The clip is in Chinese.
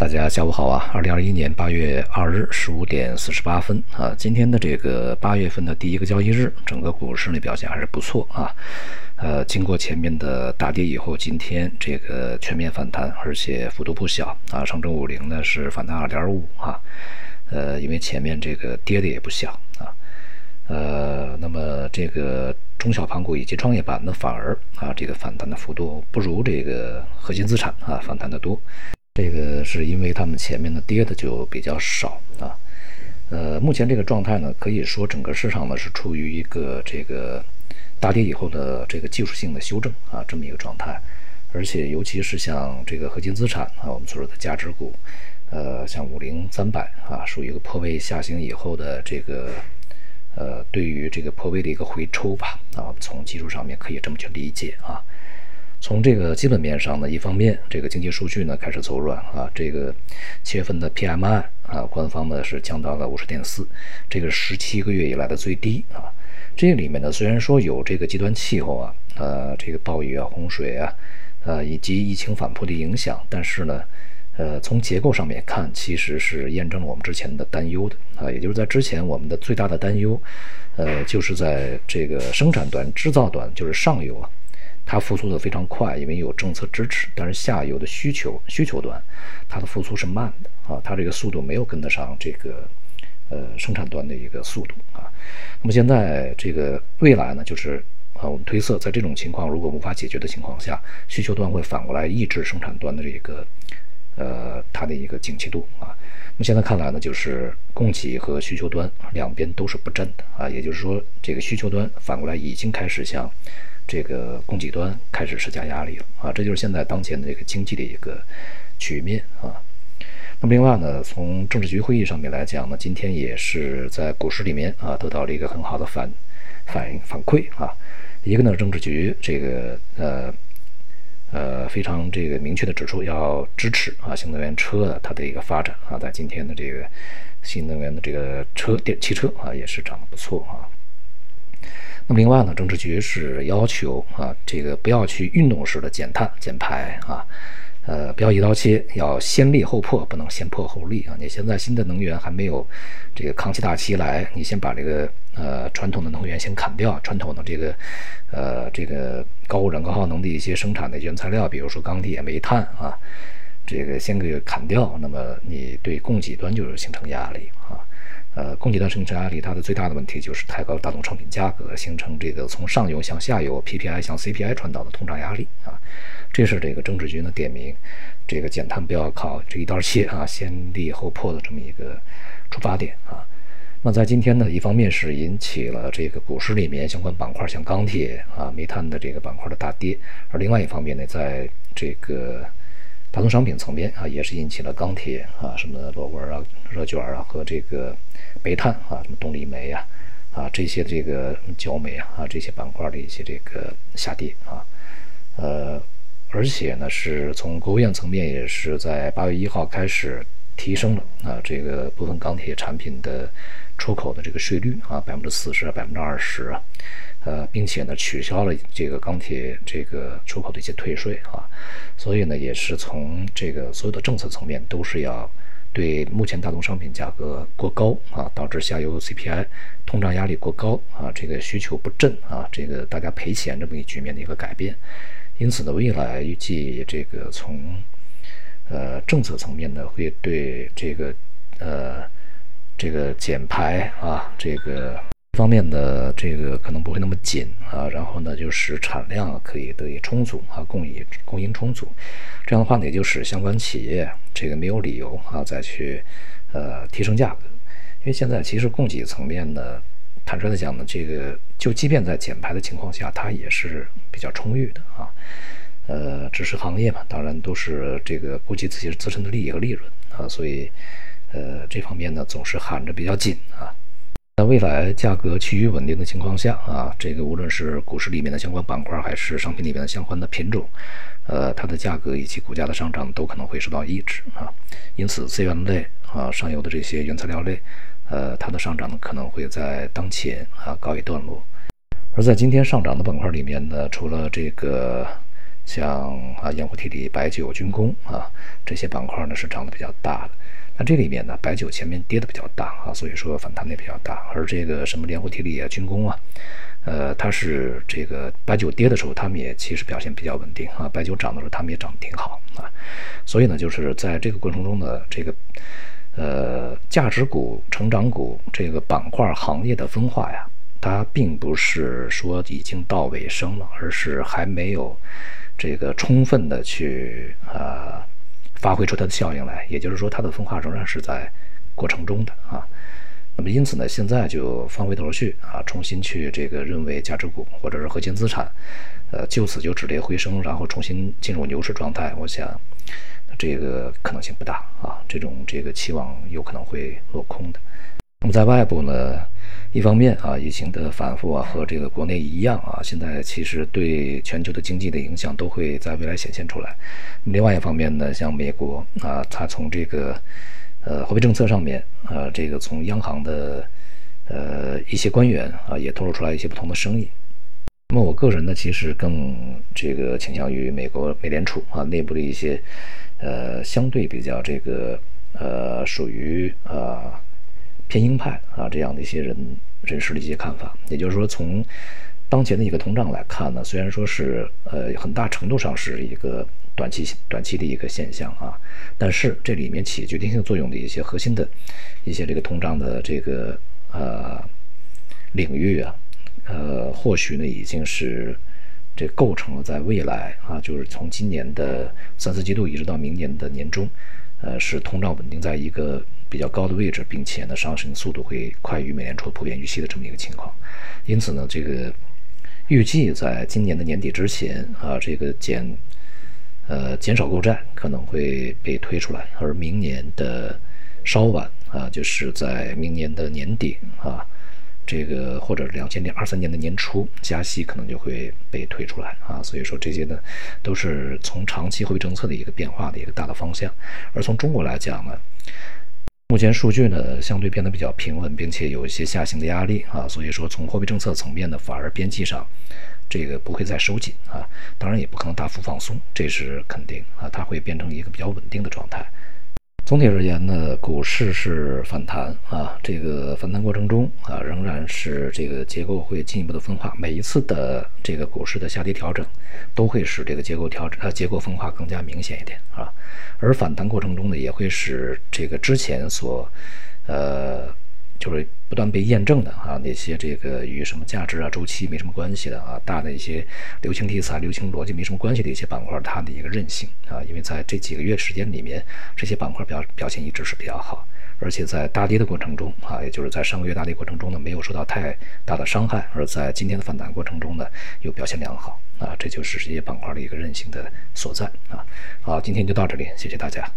大家下午好啊！二零二一年八月二日十五点四十八分啊，今天的这个八月份的第一个交易日，整个股市呢表现还是不错啊。呃，经过前面的大跌以后，今天这个全面反弹，而且幅度不小啊。上证五零呢是反弹二点五啊，呃，因为前面这个跌的也不小啊。呃，那么这个中小盘股以及创业板呢，反而啊这个反弹的幅度不如这个核心资产啊反弹的多。这个是因为他们前面的跌的就比较少啊，呃，目前这个状态呢，可以说整个市场呢是处于一个这个大跌以后的这个技术性的修正啊这么一个状态，而且尤其是像这个核心资产啊，我们所说的价值股，呃，像五零三百啊，属于一个破位下行以后的这个呃，对于这个破位的一个回抽吧啊，从技术上面可以这么去理解啊。从这个基本面上呢，一方面这个经济数据呢开始走软啊，这个七月份的 PMI 啊，官方呢是降到了五十点四，这个十七个月以来的最低啊。这里面呢虽然说有这个极端气候啊，呃，这个暴雨啊、洪水啊，呃，以及疫情反扑的影响，但是呢，呃，从结构上面看，其实是验证了我们之前的担忧的啊，也就是在之前我们的最大的担忧，呃，就是在这个生产端、制造端，就是上游啊。它复苏的非常快，因为有政策支持。但是下游的需求需求端，它的复苏是慢的啊，它这个速度没有跟得上这个呃生产端的一个速度啊。那么现在这个未来呢，就是啊，我们推测，在这种情况如果无法解决的情况下，需求端会反过来抑制生产端的这个呃它的一个景气度啊。那么现在看来呢，就是供给和需求端两边都是不振的啊，也就是说，这个需求端反过来已经开始向。这个供给端开始施加压力了啊，这就是现在当前的这个经济的一个局面啊。那么另外呢，从政治局会议上面来讲呢，今天也是在股市里面啊得到了一个很好的反反反馈啊。一个呢，政治局这个呃呃非常这个明确的指出要支持啊新能源车的它的一个发展啊，在今天的这个新能源的这个车电汽车啊也是涨得不错啊。那么另外呢，政治局是要求啊，这个不要去运动式的减碳减排啊，呃，不要一刀切，要先立后破，不能先破后立啊。你现在新的能源还没有这个扛起大旗来，你先把这个呃传统的能源先砍掉，传统的这个呃这个高污染高耗能的一些生产的原材料，比如说钢铁、煤炭啊，这个先给砍掉，那么你对供给端就是形成压力啊。呃，供给端生产压力，它的最大的问题就是抬高大宗商品价格，形成这个从上游向下游 PPI 向 CPI 传导的通胀压力啊。这是这个政治局呢点名，这个减碳不要靠这一刀切啊，先立后破的这么一个出发点啊。那在今天呢，一方面是引起了这个股市里面相关板块像钢铁啊、煤炭的这个板块的大跌，而另外一方面呢，在这个大宗商品层面啊，也是引起了钢铁啊、什么螺纹啊、热卷啊和这个。煤炭啊，什么动力煤呀，啊这些这个焦煤啊，啊这些板块的一些这个下跌啊，呃，而且呢是从国务院层面也是在八月一号开始提升了啊这个部分钢铁产品的出口的这个税率啊百分之四十百分之二十啊，呃，并且呢取消了这个钢铁这个出口的一些退税啊，所以呢也是从这个所有的政策层面都是要。对目前大宗商品价格过高啊，导致下游 CPI 通胀压力过高啊，这个需求不振啊，这个大家赔钱这么一局面的一个改变。因此呢，未来预计这个从呃政策层面呢，会对这个呃这个减排啊这个。方面的这个可能不会那么紧啊，然后呢，就是产量可以得以充足啊，供应供应充足，这样的话呢，也就使相关企业这个没有理由啊再去呃提升价格，因为现在其实供给层面呢，坦率的讲呢，这个就即便在减排的情况下，它也是比较充裕的啊，呃，只是行业嘛，当然都是这个顾及自己自身的利益和利润啊，所以呃这方面呢总是喊着比较紧啊。在未来价格趋于稳定的情况下啊，这个无论是股市里面的相关板块，还是商品里面的相关的品种，呃，它的价格以及股价的上涨都可能会受到抑制啊。因此，资源类啊，上游的这些原材料类，呃，它的上涨呢可能会在当前啊告一段落。而在今天上涨的板块里面呢，除了这个像啊盐湖提锂、白酒、军工啊这些板块呢是涨得比较大的。那这里面呢，白酒前面跌的比较大啊，所以说反弹的比较大。而这个什么盐湖提锂啊、军工啊，呃，它是这个白酒跌的时候，他们也其实表现比较稳定啊；白酒涨的时候，他们也涨得挺好啊。所以呢，就是在这个过程中呢，这个呃价值股、成长股这个板块行业的分化呀，它并不是说已经到尾声了，而是还没有。这个充分的去啊发挥出它的效应来，也就是说，它的分化仍然是在过程中的啊。那么因此呢，现在就翻回头去啊，重新去这个认为价值股或者是核心资产，呃，就此就止跌回升，然后重新进入牛市状态，我想这个可能性不大啊，这种这个期望有可能会落空的。那么在外部呢？一方面啊，疫情的反复啊，和这个国内一样啊，现在其实对全球的经济的影响都会在未来显现出来。另外一方面呢，像美国啊，它从这个呃货币政策上面啊，这个从央行的呃一些官员啊，也透露出来一些不同的声音。那么我个人呢，其实更这个倾向于美国美联储啊内部的一些呃相对比较这个呃属于啊。偏鹰派啊，这样的一些人人士的一些看法，也就是说，从当前的一个通胀来看呢，虽然说是呃很大程度上是一个短期短期的一个现象啊，但是这里面起决定性作用的一些核心的一些这个通胀的这个呃领域啊，呃或许呢已经是这构成了在未来啊，就是从今年的三四季度一直到明年的年中，呃是通胀稳定在一个。比较高的位置，并且呢，上升速度会快于美联储普遍预期的这么一个情况，因此呢，这个预计在今年的年底之前啊，这个减呃减少购债可能会被推出来，而明年的稍晚啊，就是在明年的年底啊，这个或者两千年二三年的年初加息可能就会被推出来啊，所以说这些呢，都是从长期货币政策的一个变化的一个大的方向，而从中国来讲呢。目前数据呢相对变得比较平稳，并且有一些下行的压力啊，所以说从货币政策层面呢，反而边际上这个不会再收紧啊，当然也不可能大幅放松，这是肯定啊，它会变成一个比较稳定的状态。总体而言呢，股市是反弹啊，这个反弹过程中啊，仍然是这个结构会进一步的分化。每一次的这个股市的下跌调整，都会使这个结构调整呃结构分化更加明显一点啊。而反弹过程中呢，也会使这个之前所呃。就是不断被验证的啊，那些这个与什么价值啊、周期没什么关系的啊，大的一些流行题材、流行逻辑没什么关系的一些板块，它的一个韧性啊，因为在这几个月时间里面，这些板块表表现一直是比较好，而且在大跌的过程中啊，也就是在上个月大跌过程中呢，没有受到太大的伤害，而在今天的反弹过程中呢，又表现良好啊，这就是这些板块的一个韧性的所在啊。好，今天就到这里，谢谢大家。